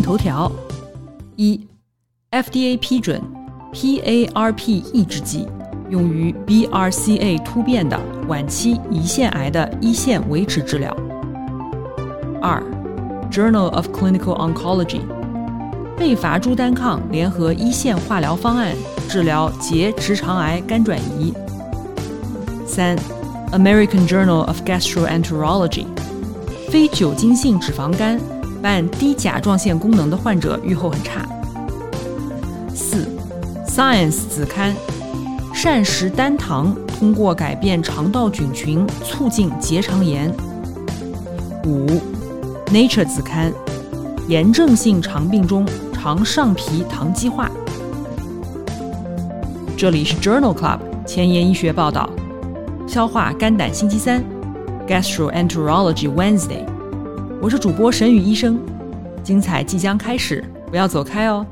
头条：一，FDA 批准 PARP 抑制剂用于 BRCA 突变的晚期胰腺癌的一线维持治疗。二，Journal of Clinical Oncology。贝伐珠单抗联合一线化疗方案治疗结直肠癌肝转移。三，American Journal of Gastroenterology，非酒精性脂肪肝伴低甲状腺功能的患者预后很差。四，Science 子刊，膳食单糖通过改变肠道菌群促进结肠炎。五，Nature 子刊，炎症性肠病中。肠上皮糖基化。这里是 Journal Club 前沿医学报道，消化肝胆星期三，Gastroenterology Wednesday。我是主播沈宇医生，精彩即将开始，不要走开哦。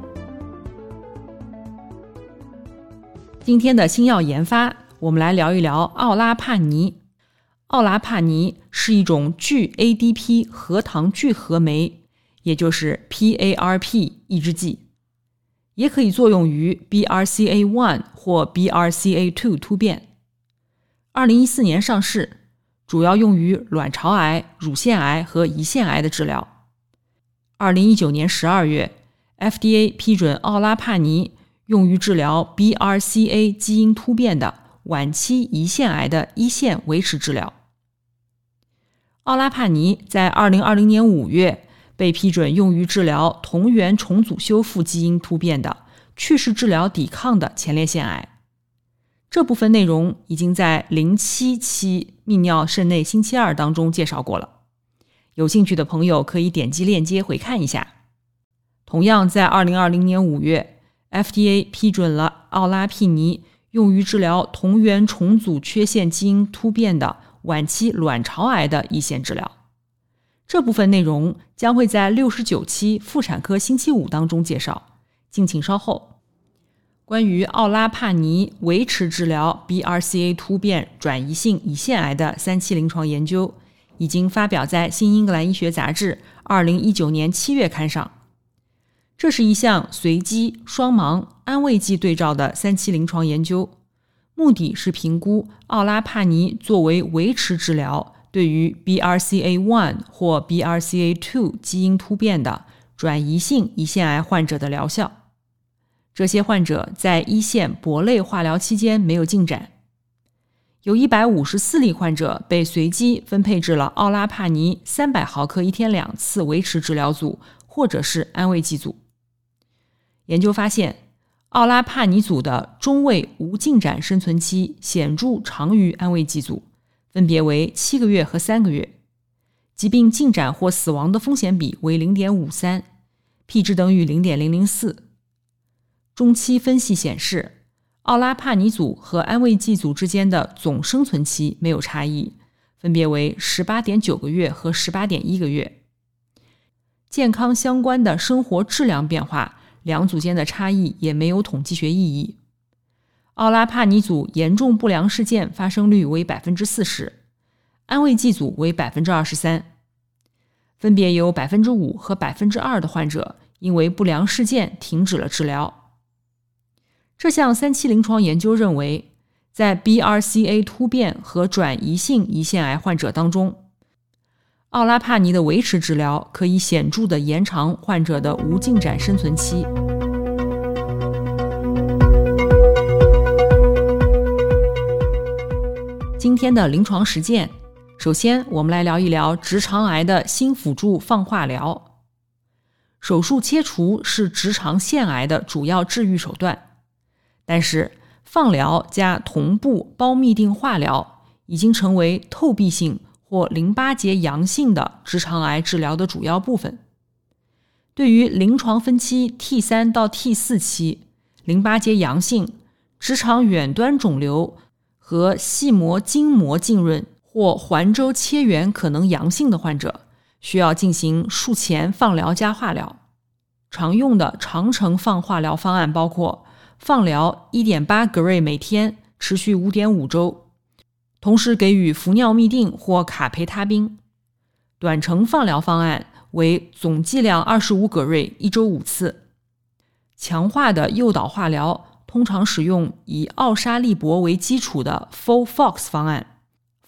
今天的新药研发，我们来聊一聊奥拉帕尼。奥拉帕尼是一种聚 ADP 核糖聚合酶。也就是 PARP 抑制剂，也可以作用于 BRCA1 或 BRCA2 突变。二零一四年上市，主要用于卵巢癌、乳腺癌和胰腺癌的治疗。二零一九年十二月，FDA 批准奥拉帕尼用于治疗 BRCA 基因突变的晚期胰腺癌的一线维持治疗。奥拉帕尼在二零二零年五月。被批准用于治疗同源重组修复基因突变的去世治疗抵抗的前列腺癌。这部分内容已经在零七期泌尿肾内星期二当中介绍过了，有兴趣的朋友可以点击链接回看一下。同样在二零二零年五月，FDA 批准了奥拉匹尼用于治疗同源重组缺陷基因突变的晚期卵巢癌的一线治疗。这部分内容将会在六十九期妇产科星期五当中介绍，敬请稍后。关于奥拉帕尼维持治疗 BRCA 突变转移性胰腺癌的三期临床研究，已经发表在《新英格兰医学杂志》二零一九年七月刊上。这是一项随机双盲安慰剂对照的三期临床研究，目的是评估奥拉帕尼作为维持治疗。对于 BRCA1 或 BRCA2 基因突变的转移性胰腺癌患者的疗效，这些患者在一线铂类化疗期间没有进展。有一百五十四例患者被随机分配至了奥拉帕尼三百毫克一天两次维持治疗组，或者是安慰剂组。研究发现，奥拉帕尼组的中位无进展生存期显著长于安慰剂组。分别为七个月和三个月，疾病进展或死亡的风险比为零点五三，P 值等于零点零零四。中期分析显示，奥拉帕尼组和安慰剂组之间的总生存期没有差异，分别为十八点九个月和十八点一个月。健康相关的生活质量变化，两组间的差异也没有统计学意义。奥拉帕尼组严重不良事件发生率为百分之四十，安慰剂组为百分之二十三，分别有百分之五和百分之二的患者因为不良事件停止了治疗。这项三期临床研究认为，在 BRCA 突变和转移性胰腺癌患者当中，奥拉帕尼的维持治疗可以显著的延长患者的无进展生存期。今天的临床实践，首先我们来聊一聊直肠癌的新辅助放化疗。手术切除是直肠腺癌的主要治愈手段，但是放疗加同步胞嘧啶化疗已经成为透壁性或淋巴结阳性的直肠癌治疗的主要部分。对于临床分期 T 三到 T 四期、淋巴结阳性、直肠远端肿瘤和细膜筋膜浸润或环周切缘可能阳性的患者，需要进行术前放疗加化疗。常用的长程放化疗方案包括放疗1.8格瑞每天，持续5.5周。同时给予氟尿嘧啶或卡培他滨，短程放疗方案为总剂量二十五葛瑞，一周五次。强化的诱导化疗通常使用以奥沙利铂为基础的 FOLFOX 方案。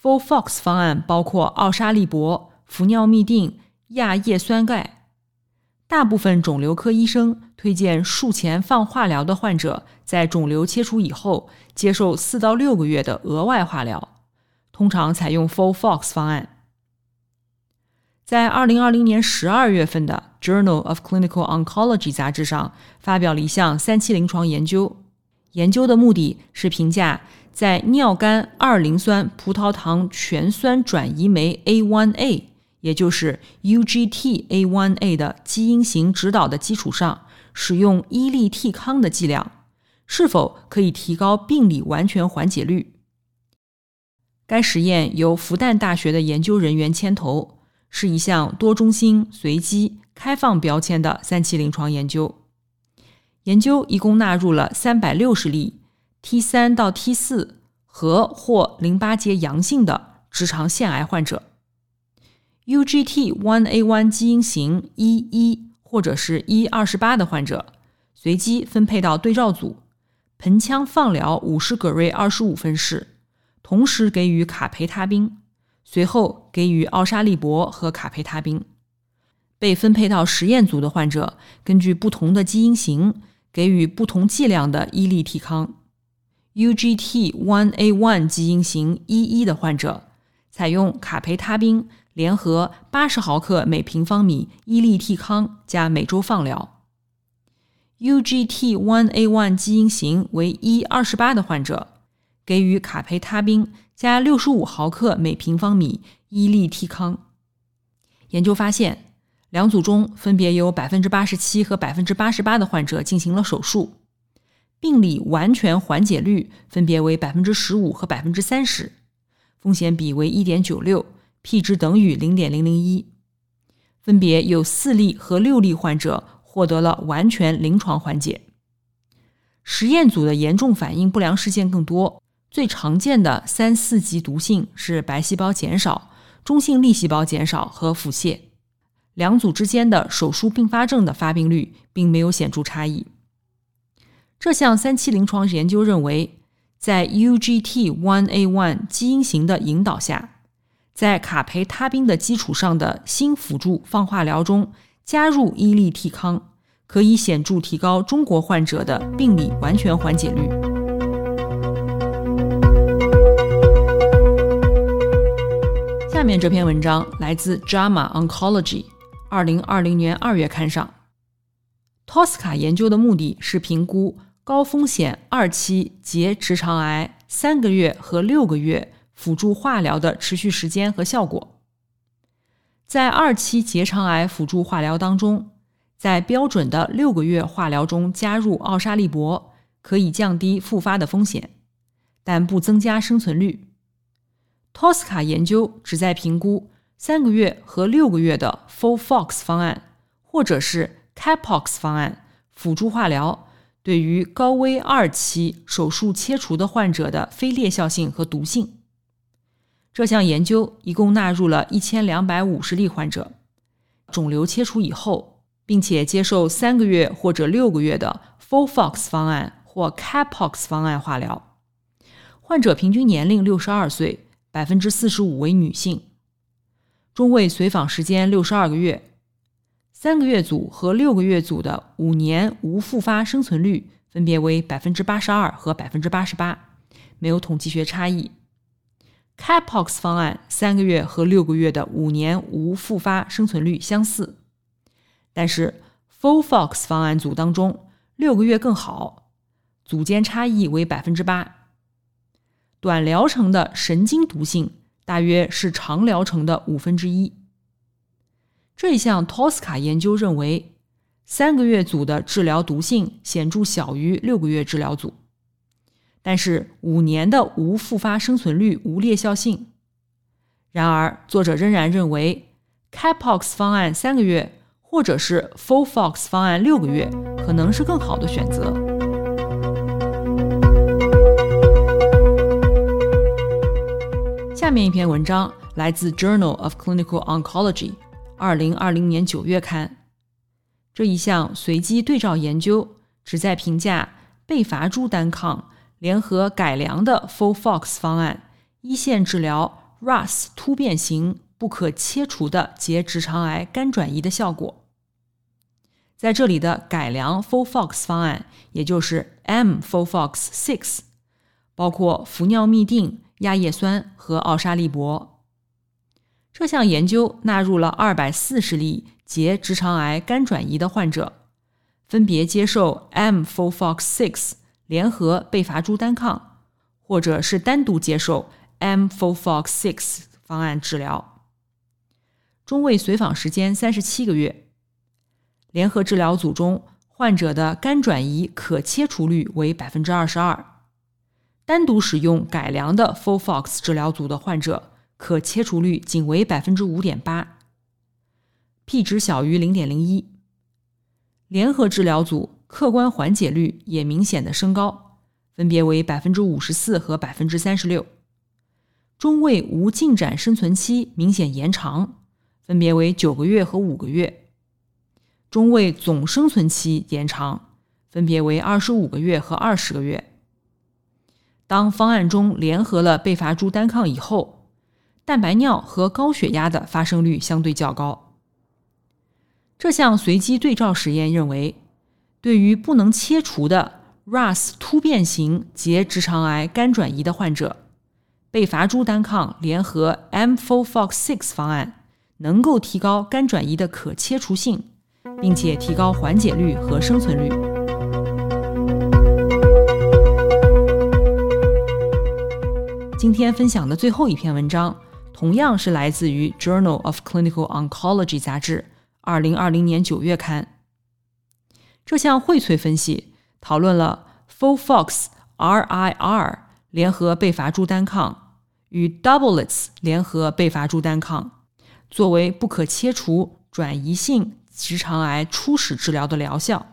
FOLFOX 方案包括奥沙利铂、氟尿嘧啶、亚叶酸钙。大部分肿瘤科医生推荐术前放化疗的患者在肿瘤切除以后接受四到六个月的额外化疗。通常采用 FOLFOX 方案。在二零二零年十二月份的《Journal of Clinical Oncology》杂志上发表了一项三期临床研究。研究的目的是评价在尿苷二磷酸葡萄糖醛酸转移酶 A1A，也就是 UGT-A1A 的基因型指导的基础上，使用伊利替康的剂量是否可以提高病理完全缓解率。该实验由复旦大学的研究人员牵头，是一项多中心、随机、开放标签的三期临床研究。研究一共纳入了三百六十例 T 三到 T 四和或淋巴结阳性的直肠腺癌患者，UGT1A1 基因型一一或者是一二十八的患者，随机分配到对照组，盆腔放疗五十葛瑞二十五分式。同时给予卡培他滨，随后给予奥沙利铂和卡培他滨。被分配到实验组的患者，根据不同的基因型给予不同剂量的伊利替康。UGT1A1 基因型一一的患者，采用卡培他滨联合八十毫克每平方米伊利替康加每周放疗。UGT1A1 基因型为一二十八的患者。给予卡培他滨加六十五毫克每平方米伊利替康。研究发现，两组中分别有百分之八十七和百分之八十八的患者进行了手术，病理完全缓解率分别为百分之十五和百分之三十，风险比为一点九六，p 值等于零点零零一。分别有四例和六例患者获得了完全临床缓解。实验组的严重反应不良事件更多。最常见的三四级毒性是白细胞减少、中性粒细胞减少和腹泻。两组之间的手术并发症的发病率并没有显著差异。这项三期临床研究认为，在 UGT1A1 基因型的引导下，在卡培他滨的基础上的新辅助放化疗中加入伊利替康，可以显著提高中国患者的病理完全缓解率。下面这篇文章来自《JAMA Oncology》，二零二零年二月刊上。TOSCA 研究的目的是评估高风险二期结直肠癌三个月和六个月辅助化疗的持续时间和效果。在二期结肠癌辅助化疗当中，在标准的六个月化疗中加入奥沙利铂，可以降低复发的风险，但不增加生存率。TOSCA 研究旨在评估三个月和六个月的 FOLFOX 方案，或者是 CAPOX 方案辅助化疗对于高危二期手术切除的患者的非裂效性和毒性。这项研究一共纳入了一千两百五十例患者，肿瘤切除以后，并且接受三个月或者六个月的 FOLFOX 方案或 CAPOX 方案化疗。患者平均年龄六十二岁。百分之四十五为女性，中位随访时间六十二个月，三个月组和六个月组的五年无复发生存率分别为百分之八十二和百分之八十八，没有统计学差异。CAPOX 方案三个月和六个月的五年无复发生存率相似，但是 FOLFOX 方案组当中六个月更好，组间差异为百分之八。短疗程的神经毒性大约是长疗程的五分之一。这一项 TOSCA 研究认为，三个月组的治疗毒性显著小于六个月治疗组，但是五年的无复发生存率无劣效性。然而，作者仍然认为，Capox 方案三个月，或者是 FOLFOX 方案六个月，可能是更好的选择。下面一篇文章来自《Journal of Clinical Oncology》。二零二零年九月刊，这一项随机对照研究旨在评价贝伐珠单抗联合改良的 FOLFOX 方案一线治疗 RAS 突变型不可切除的结直肠癌肝转移的效果。在这里的改良 FOLFOX 方案，也就是 mFOLFOX6，包括氟尿嘧啶、亚叶酸和奥沙利铂。这项研究纳入了二百四十例结直肠癌肝转移的患者，分别接受 mFOLFOX6 联合贝伐珠单抗，或者是单独接受 mFOLFOX6 方案治疗。中位随访时间三十七个月。联合治疗组中，患者的肝转移可切除率为百分之二十二，单独使用改良的 FOLFOX 治疗组的患者。可切除率仅为百分之五点八，p 值小于零点零一。联合治疗组客观缓解率也明显的升高，分别为百分之五十四和百分之三十六。中位无进展生存期明显延长，分别为九个月和五个月。中位总生存期延长，分别为二十五个月和二十个月。当方案中联合了贝伐珠单抗以后。蛋白尿和高血压的发生率相对较高。这项随机对照实验认为，对于不能切除的 RAS 突变型结直肠癌肝转移的患者，贝伐珠单抗联合 mFOLFOX6 方案能够提高肝转移的可切除性，并且提高缓解率和生存率。今天分享的最后一篇文章。同样是来自于《Journal of Clinical Oncology》杂志，二零二零年九月刊。这项荟萃分析讨论了 FOLFOX RIR 联合贝伐珠单抗与 Doublets 联合贝伐珠单抗作为不可切除转移性直肠癌初始治疗的疗效。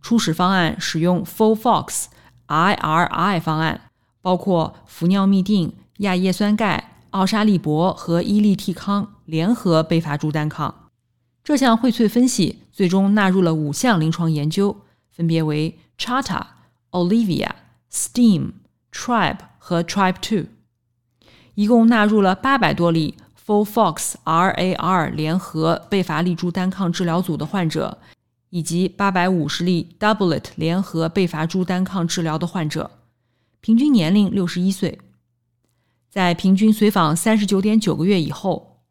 初始方案使用 FOLFOX IRI 方案，包括氟尿嘧啶、亚叶酸钙。奥沙利铂和伊利替康联合贝伐珠单抗，这项荟萃分析最终纳入了五项临床研究，分别为 CHATA、Olivia、STEAM、Tribe 和 Tribe Two，一共纳入了八百多例 FOLFOX RAR 联合贝伐利珠单抗治疗组的患者，以及八百五十例 Doublet 联合贝伐珠单抗治疗的患者，平均年龄六十一岁。在平均随访三十九点九个月以后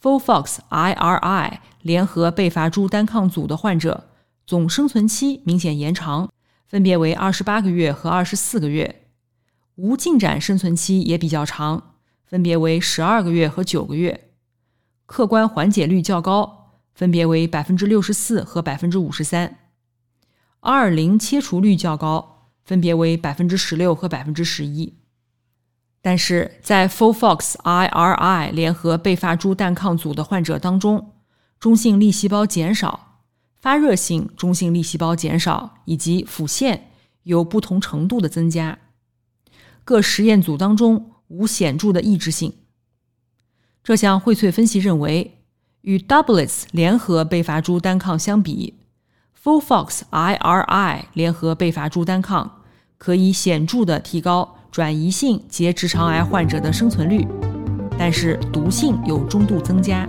，FOLFOX IRI 联合贝伐珠单抗组的患者总生存期明显延长，分别为二十八个月和二十四个月；无进展生存期也比较长，分别为十二个月和九个月；客观缓解率较高，分别为百分之六十四和百分之五十三。；R 零切除率较高，分别为百分之十六和百分之十一。但是在 FOLFOX IRI 联合贝伐珠单抗组的患者当中，中性粒细胞减少、发热性中性粒细胞减少以及腹腺有不同程度的增加。各实验组当中无显著的抑制性。这项荟萃分析认为，与 Doublets 联合贝伐珠单抗相比，full fox IRI 联合贝伐珠单抗可以显著的提高。转移性结直肠癌患者的生存率，但是毒性有中度增加。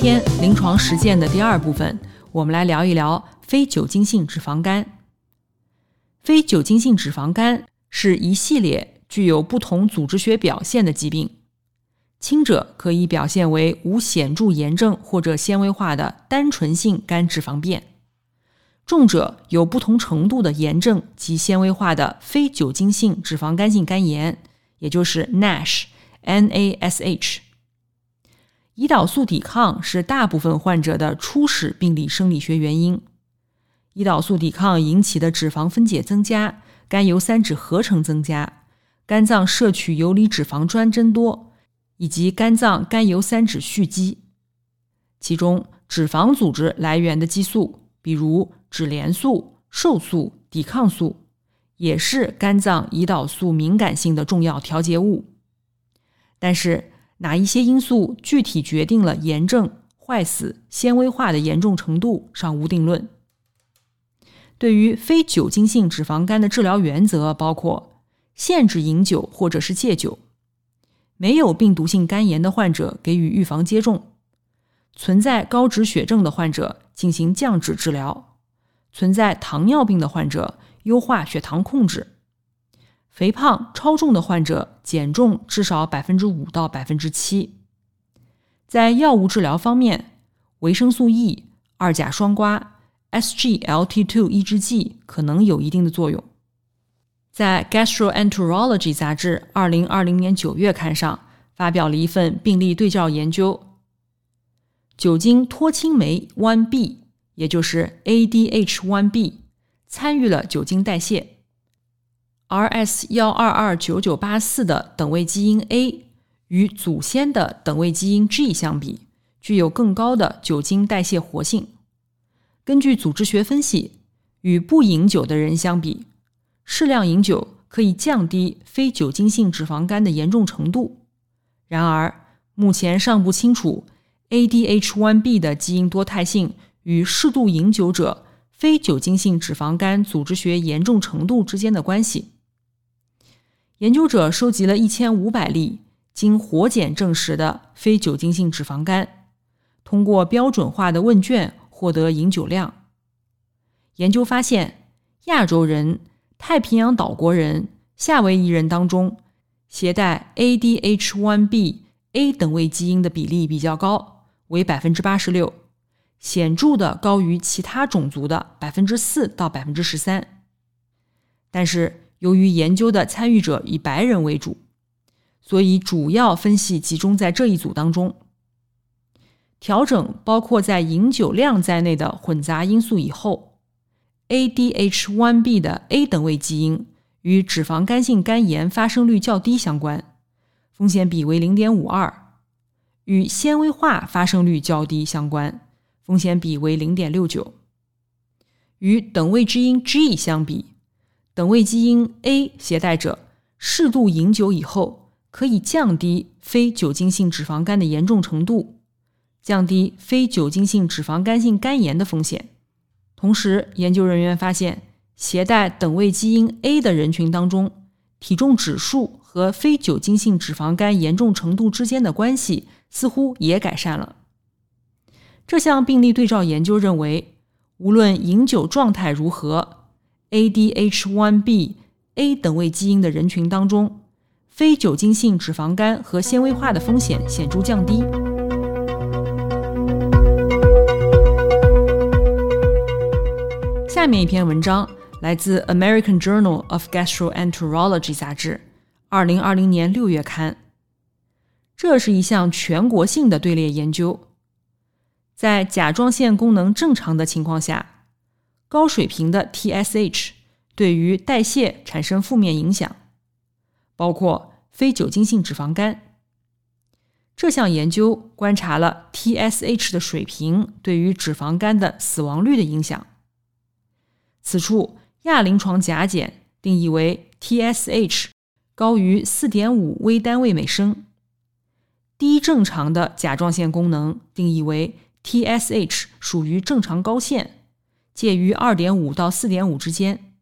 天临床实践的第二部分，我们来聊一聊非酒精性脂肪肝。非酒精性脂肪肝是一系列具有不同组织学表现的疾病，轻者可以表现为无显著炎症或者纤维化的单纯性肝脂肪变，重者有不同程度的炎症及纤维化的非酒精性脂肪肝性肝炎，也就是 NASH（NASH）。胰岛素抵抗是大部分患者的初始病理生理学原因。胰岛素抵抗引起的脂肪分解增加，甘油三酯合成增加，肝脏摄取游离脂肪酸增多，以及肝脏甘油三酯蓄积。其中，脂肪组织来源的激素，比如脂联素、瘦素、抵抗素，也是肝脏胰岛素敏感性的重要调节物。但是，哪一些因素具体决定了炎症、坏死、纤维化的严重程度，尚无定论。对于非酒精性脂肪肝的治疗原则包括限制饮酒或者是戒酒，没有病毒性肝炎的患者给予预防接种，存在高脂血症的患者进行降脂治疗，存在糖尿病的患者优化血糖控制，肥胖超重的患者减重至少百分之五到百分之七。在药物治疗方面，维生素 E、二甲双胍。SGLT2 抑制剂可能有一定的作用。在《Gastroenterology》杂志二零二零年九月刊上发表了一份病例对照研究，酒精脱氢酶 1b，也就是 ADH1b，参与了酒精代谢。RS 幺二二九九八四的等位基因 A 与祖先的等位基因 G 相比，具有更高的酒精代谢活性。根据组织学分析，与不饮酒的人相比，适量饮酒可以降低非酒精性脂肪肝的严重程度。然而，目前尚不清楚 ADH1b 的基因多态性与适度饮酒者非酒精性脂肪肝组织学严重程度之间的关系。研究者收集了一千五百例经活检证实的非酒精性脂肪肝，通过标准化的问卷。获得饮酒量。研究发现，亚洲人、太平洋岛国人、夏威夷人当中，携带 ADH1B A 等位基因的比例比较高，为百分之八十六，显著的高于其他种族的百分之四到百分之十三。但是，由于研究的参与者以白人为主，所以主要分析集中在这一组当中。调整包括在饮酒量在内的混杂因素以后，ADH1B 的 A 等位基因与脂肪肝性肝炎发生率较低相关，风险比为0.52；与纤维化发生率较低相关，风险比为0.69。与等位基因 G 相比，等位基因 A 携带者适度饮酒以后，可以降低非酒精性脂肪肝的严重程度。降低非酒精性脂肪肝性肝炎的风险。同时，研究人员发现，携带等位基因 A 的人群当中，体重指数和非酒精性脂肪肝严重程度之间的关系似乎也改善了。这项病例对照研究认为，无论饮酒状态如何，ADH1B A 等位基因的人群当中，非酒精性脂肪肝和纤维化的风险显著降低。下面一篇文章来自《American Journal of Gastroenterology》杂志，二零二零年六月刊。这是一项全国性的队列研究，在甲状腺功能正常的情况下，高水平的 TSH 对于代谢产生负面影响，包括非酒精性脂肪肝。这项研究观察了 TSH 的水平对于脂肪肝的死亡率的影响。此处亚临床甲减定义为 TSH 高于4.5微单位每升，低正常的甲状腺功能定义为 TSH 属于正常高线，介于2.5到4.5之间。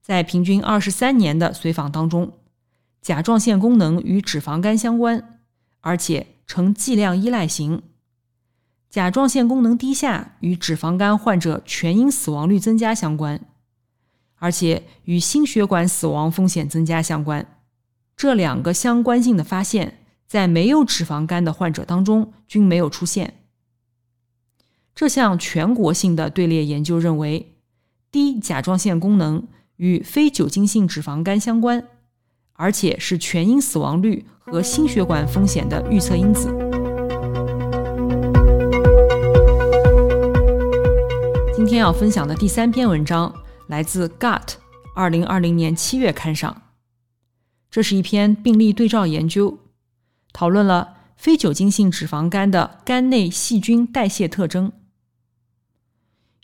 在平均23年的随访当中，甲状腺功能与脂肪肝相关，而且呈剂量依赖型，甲状腺功能低下与脂肪肝患者全因死亡率增加相关，而且与心血管死亡风险增加相关。这两个相关性的发现，在没有脂肪肝的患者当中均没有出现。这项全国性的队列研究认为，低甲状腺功能与非酒精性脂肪肝相关，而且是全因死亡率和心血管风险的预测因子。今天要分享的第三篇文章来自《Gut》二零二零年七月刊上。这是一篇病例对照研究，讨论了非酒精性脂肪肝的肝内细菌代谢特征。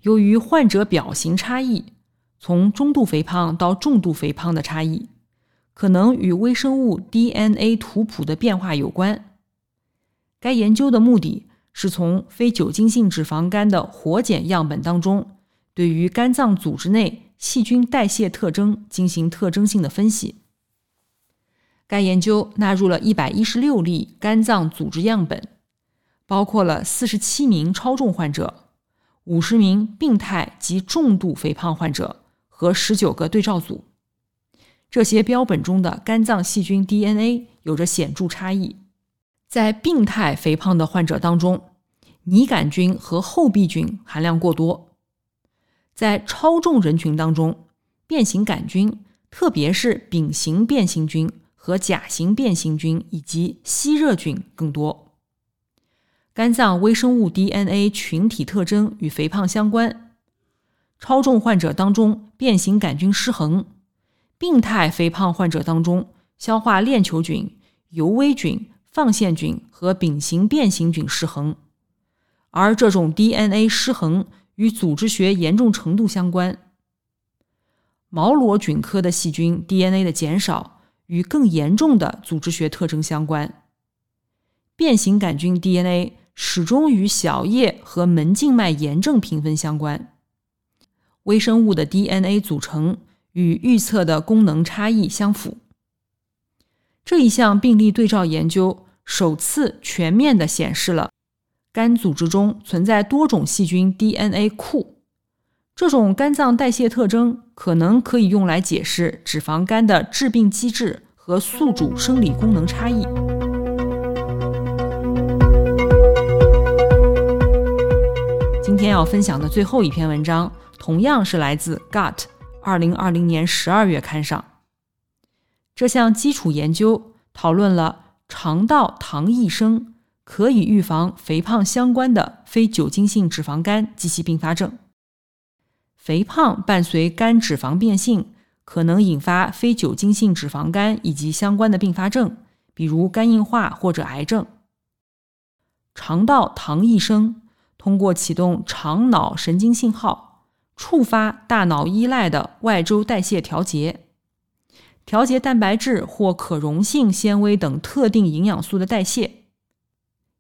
由于患者表型差异，从中度肥胖到重度肥胖的差异，可能与微生物 DNA 图谱的变化有关。该研究的目的。是从非酒精性脂肪肝的活检样本当中，对于肝脏组织内细菌代谢特征进行特征性的分析。该研究纳入了一百一十六例肝脏组织样本，包括了四十七名超重患者、五十名病态及重度肥胖患者和十九个对照组。这些标本中的肝脏细菌 DNA 有着显著差异。在病态肥胖的患者当中，拟杆菌和厚壁菌含量过多；在超重人群当中，变形杆菌，特别是丙型变形菌和甲型变形菌以及吸热菌更多。肝脏微生物 DNA 群体特征与肥胖相关。超重患者当中，变形杆菌失衡；病态肥胖患者当中，消化链球菌、尤微菌。放线菌和丙型变形菌失衡，而这种 DNA 失衡与组织学严重程度相关。毛螺菌科的细菌 DNA 的减少与更严重的组织学特征相关。变形杆菌 DNA 始终与小叶和门静脉炎症评分相关。微生物的 DNA 组成与预测的功能差异相符。这一项病例对照研究。首次全面地显示了肝组织中存在多种细菌 DNA 库，这种肝脏代谢特征可能可以用来解释脂肪肝的致病机制和宿主生理功能差异。今天要分享的最后一篇文章，同样是来自《Gut》二零二零年十二月刊上。这项基础研究讨论了。肠道糖异生可以预防肥胖相关的非酒精性脂肪肝及其并发症。肥胖伴随肝脂肪变性，可能引发非酒精性脂肪肝以及相关的并发症，比如肝硬化或者癌症。肠道糖异生通过启动肠脑神经信号，触发大脑依赖的外周代谢调节。调节蛋白质或可溶性纤维等特定营养素的代谢。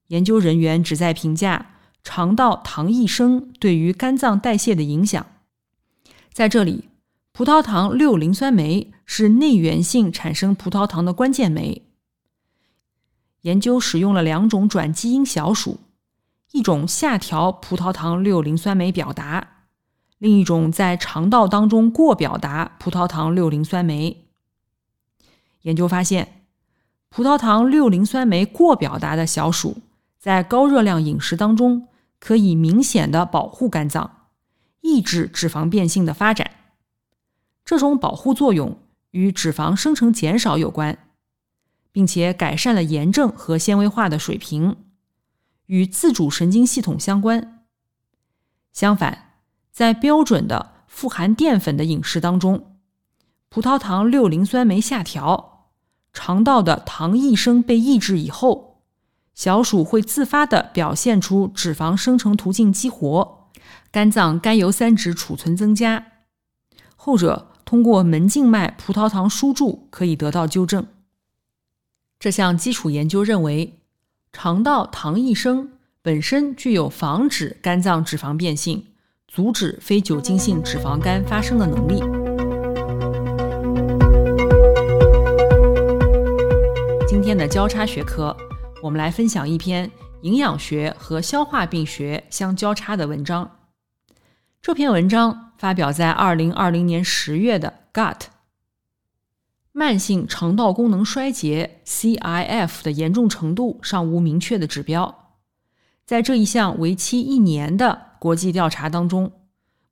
研究人员旨在评价肠道糖异生对于肝脏代谢的影响。在这里，葡萄糖六磷酸酶是内源性产生葡萄糖的关键酶。研究使用了两种转基因小鼠，一种下调葡萄糖六磷酸酶表达，另一种在肠道当中过表达葡萄糖六磷酸酶。研究发现，葡萄糖六磷酸酶过表达的小鼠，在高热量饮食当中，可以明显的保护肝脏，抑制脂肪变性的发展。这种保护作用与脂肪生成减少有关，并且改善了炎症和纤维化的水平，与自主神经系统相关。相反，在标准的富含淀粉的饮食当中，葡萄糖六磷酸酶下调，肠道的糖异生被抑制以后，小鼠会自发地表现出脂肪生成途径激活，肝脏甘油三酯储存增加。后者通过门静脉葡萄糖输注可以得到纠正。这项基础研究认为，肠道糖异生本身具有防止肝脏脂肪变性、阻止非酒精性脂肪肝发生的能力。今天的交叉学科，我们来分享一篇营养学和消化病学相交叉的文章。这篇文章发表在二零二零年十月的《Gut》。慢性肠道功能衰竭 （CIF） 的严重程度尚无明确的指标。在这一项为期一年的国际调查当中，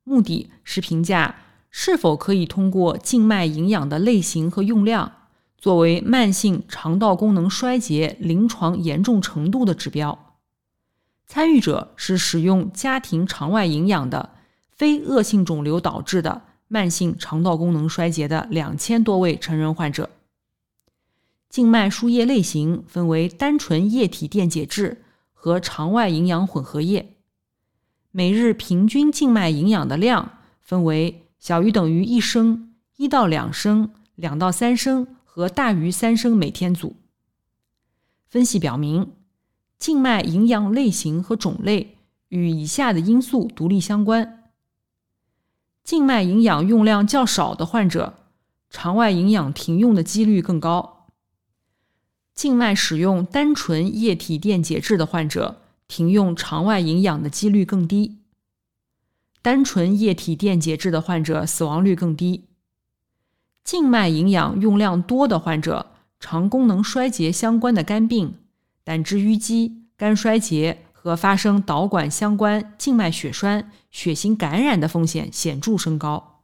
目的是评价是否可以通过静脉营养的类型和用量作为慢性肠道功能衰竭临床严重程度的指标。参与者是使用家庭肠外营养的非恶性肿瘤导致的。慢性肠道功能衰竭的两千多位成人患者，静脉输液类型分为单纯液体电解质和肠外营养混合液。每日平均静脉营养的量分为小于等于一升、一到两升、两到三升和大于三升每天组。分析表明，静脉营养类型和种类与以下的因素独立相关。静脉营养用量较少的患者，肠外营养停用的几率更高。静脉使用单纯液体电解质的患者，停用肠外营养的几率更低。单纯液体电解质的患者死亡率更低。静脉营养用量多的患者，肠功能衰竭相关的肝病、胆汁淤积、肝衰竭。和发生导管相关静脉血栓、血型感染的风险显著升高。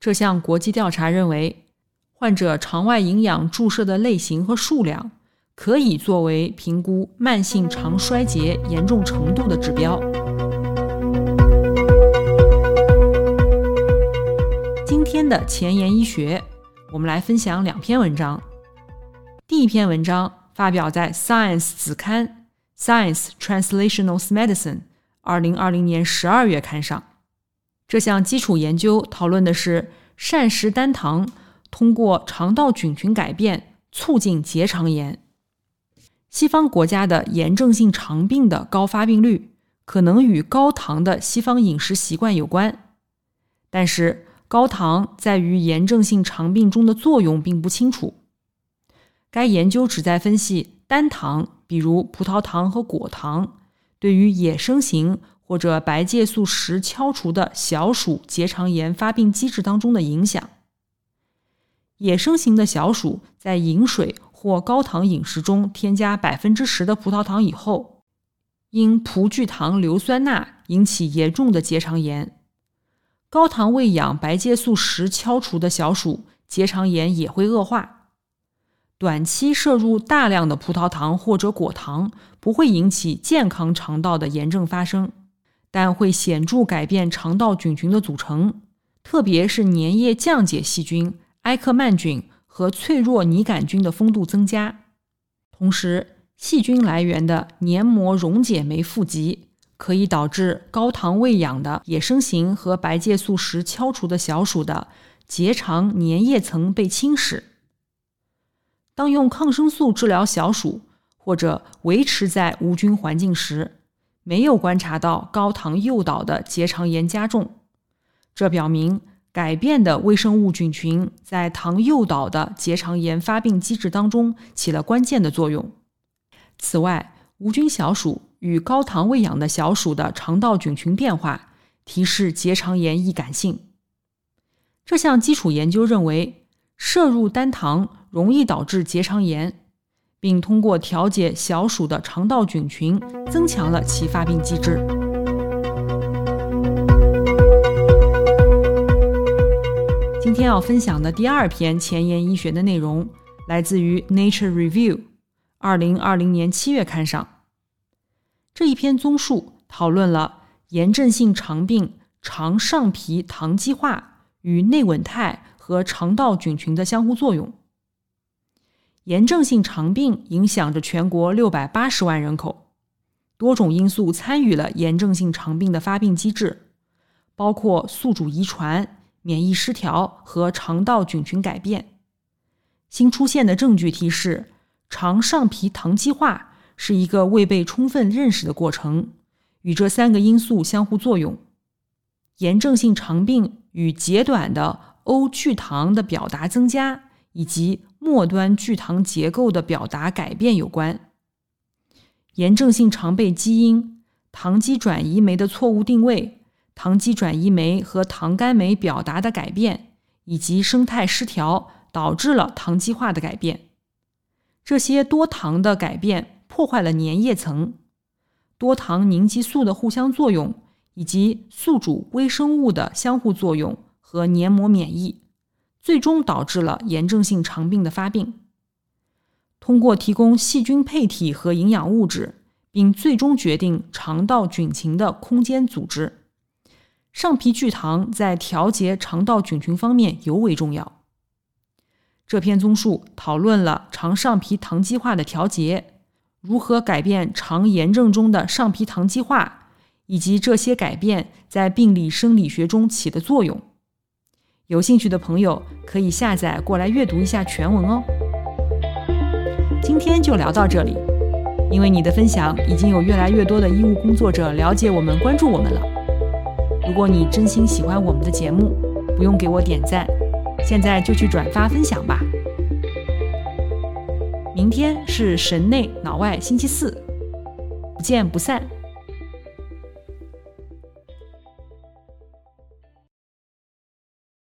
这项国际调查认为，患者肠外营养注射的类型和数量可以作为评估慢性肠衰竭严重程度的指标。今天的前沿医学，我们来分享两篇文章。第一篇文章发表在《Science》子刊。Science Translational Medicine，二零二零年十二月刊上，这项基础研究讨论的是膳食单糖通过肠道菌群改变促进结肠炎。西方国家的炎症性肠病的高发病率可能与高糖的西方饮食习惯有关，但是高糖在于炎症性肠病中的作用并不清楚。该研究旨在分析单糖。比如葡萄糖和果糖对于野生型或者白介素十敲除的小鼠结肠炎发病机制当中的影响。野生型的小鼠在饮水或高糖饮食中添加百分之十的葡萄糖以后，因葡聚糖硫酸钠引起严重的结肠炎。高糖喂养白介素十敲除的小鼠，结肠炎也会恶化。短期摄入大量的葡萄糖或者果糖不会引起健康肠道的炎症发生，但会显著改变肠道菌群的组成，特别是粘液降解细菌、埃克曼菌和脆弱拟杆菌的风度增加。同时，细菌来源的黏膜溶解酶富集，可以导致高糖喂养的野生型和白介素时敲除的小鼠的结肠粘液层被侵蚀。当用抗生素治疗小鼠或者维持在无菌环境时，没有观察到高糖诱导的结肠炎加重。这表明改变的微生物菌群在糖诱导的结肠炎发病机制当中起了关键的作用。此外，无菌小鼠与高糖喂养的小鼠的肠道菌群变化提示结肠炎易感性。这项基础研究认为，摄入单糖。容易导致结肠炎，并通过调节小鼠的肠道菌群，增强了其发病机制。今天要分享的第二篇前沿医学的内容，来自于《Nature Review》二零二零年七月刊上。这一篇综述讨论了炎症性肠病肠上皮糖基化与内稳态和肠道菌群的相互作用。炎症性肠病影响着全国六百八十万人口，多种因素参与了炎症性肠病的发病机制，包括宿主遗传、免疫失调和肠道菌群改变。新出现的证据提示，肠上皮糖基化是一个未被充分认识的过程，与这三个因素相互作用。炎症性肠病与截短的 O 聚糖的表达增加以及末端聚糖结构的表达改变有关。炎症性肠 bệnh 基因、糖基转移酶的错误定位、糖基转移酶和糖苷酶表达的改变，以及生态失调导致了糖基化的改变。这些多糖的改变破坏了粘液层、多糖凝集素的互相作用，以及宿主微生物的相互作用和黏膜免疫，最终导致了炎症性肠病的发病。通过提供细菌配体和营养物质，并最终决定肠道菌群的空间组织，上皮聚糖在调节肠道菌群方面尤为重要。这篇综述讨论了肠上皮糖基化的调节，如何改变肠炎症中的上皮糖基化，以及这些改变在病理生理学中起的作用。有兴趣的朋友可以下载过来阅读一下全文哦。今天就聊到这里，因为你的分享，已经有越来越多的医务工作者了解我们、关注我们了。如果你真心喜欢我们的节目，不用给我点赞，现在就去转发分享吧。明天是神内脑外星期四，不见不散。